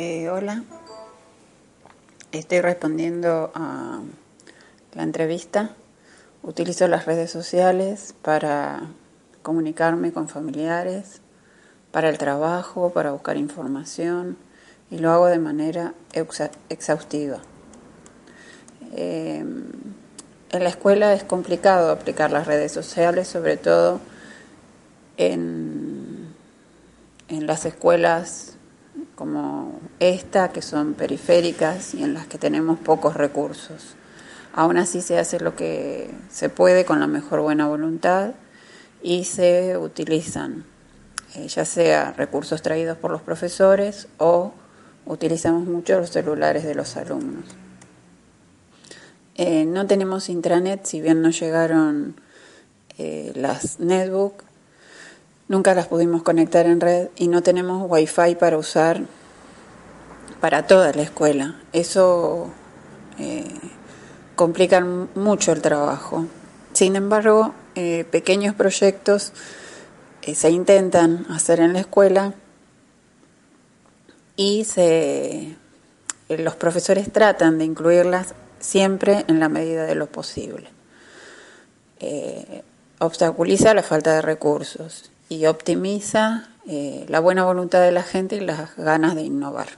Eh, hola, estoy respondiendo a la entrevista. Utilizo las redes sociales para comunicarme con familiares, para el trabajo, para buscar información y lo hago de manera exhaustiva. Eh, en la escuela es complicado aplicar las redes sociales, sobre todo en, en las escuelas como esta, que son periféricas y en las que tenemos pocos recursos. Aún así se hace lo que se puede con la mejor buena voluntad y se utilizan eh, ya sea recursos traídos por los profesores o utilizamos mucho los celulares de los alumnos. Eh, no tenemos intranet, si bien no llegaron eh, las netbook, Nunca las pudimos conectar en red y no tenemos wifi para usar para toda la escuela. Eso eh, complica mucho el trabajo. Sin embargo, eh, pequeños proyectos eh, se intentan hacer en la escuela y se, los profesores tratan de incluirlas siempre en la medida de lo posible. obstaculiza la falta de recursos y optimiza la buena voluntad de la gente y las ganas de innovar.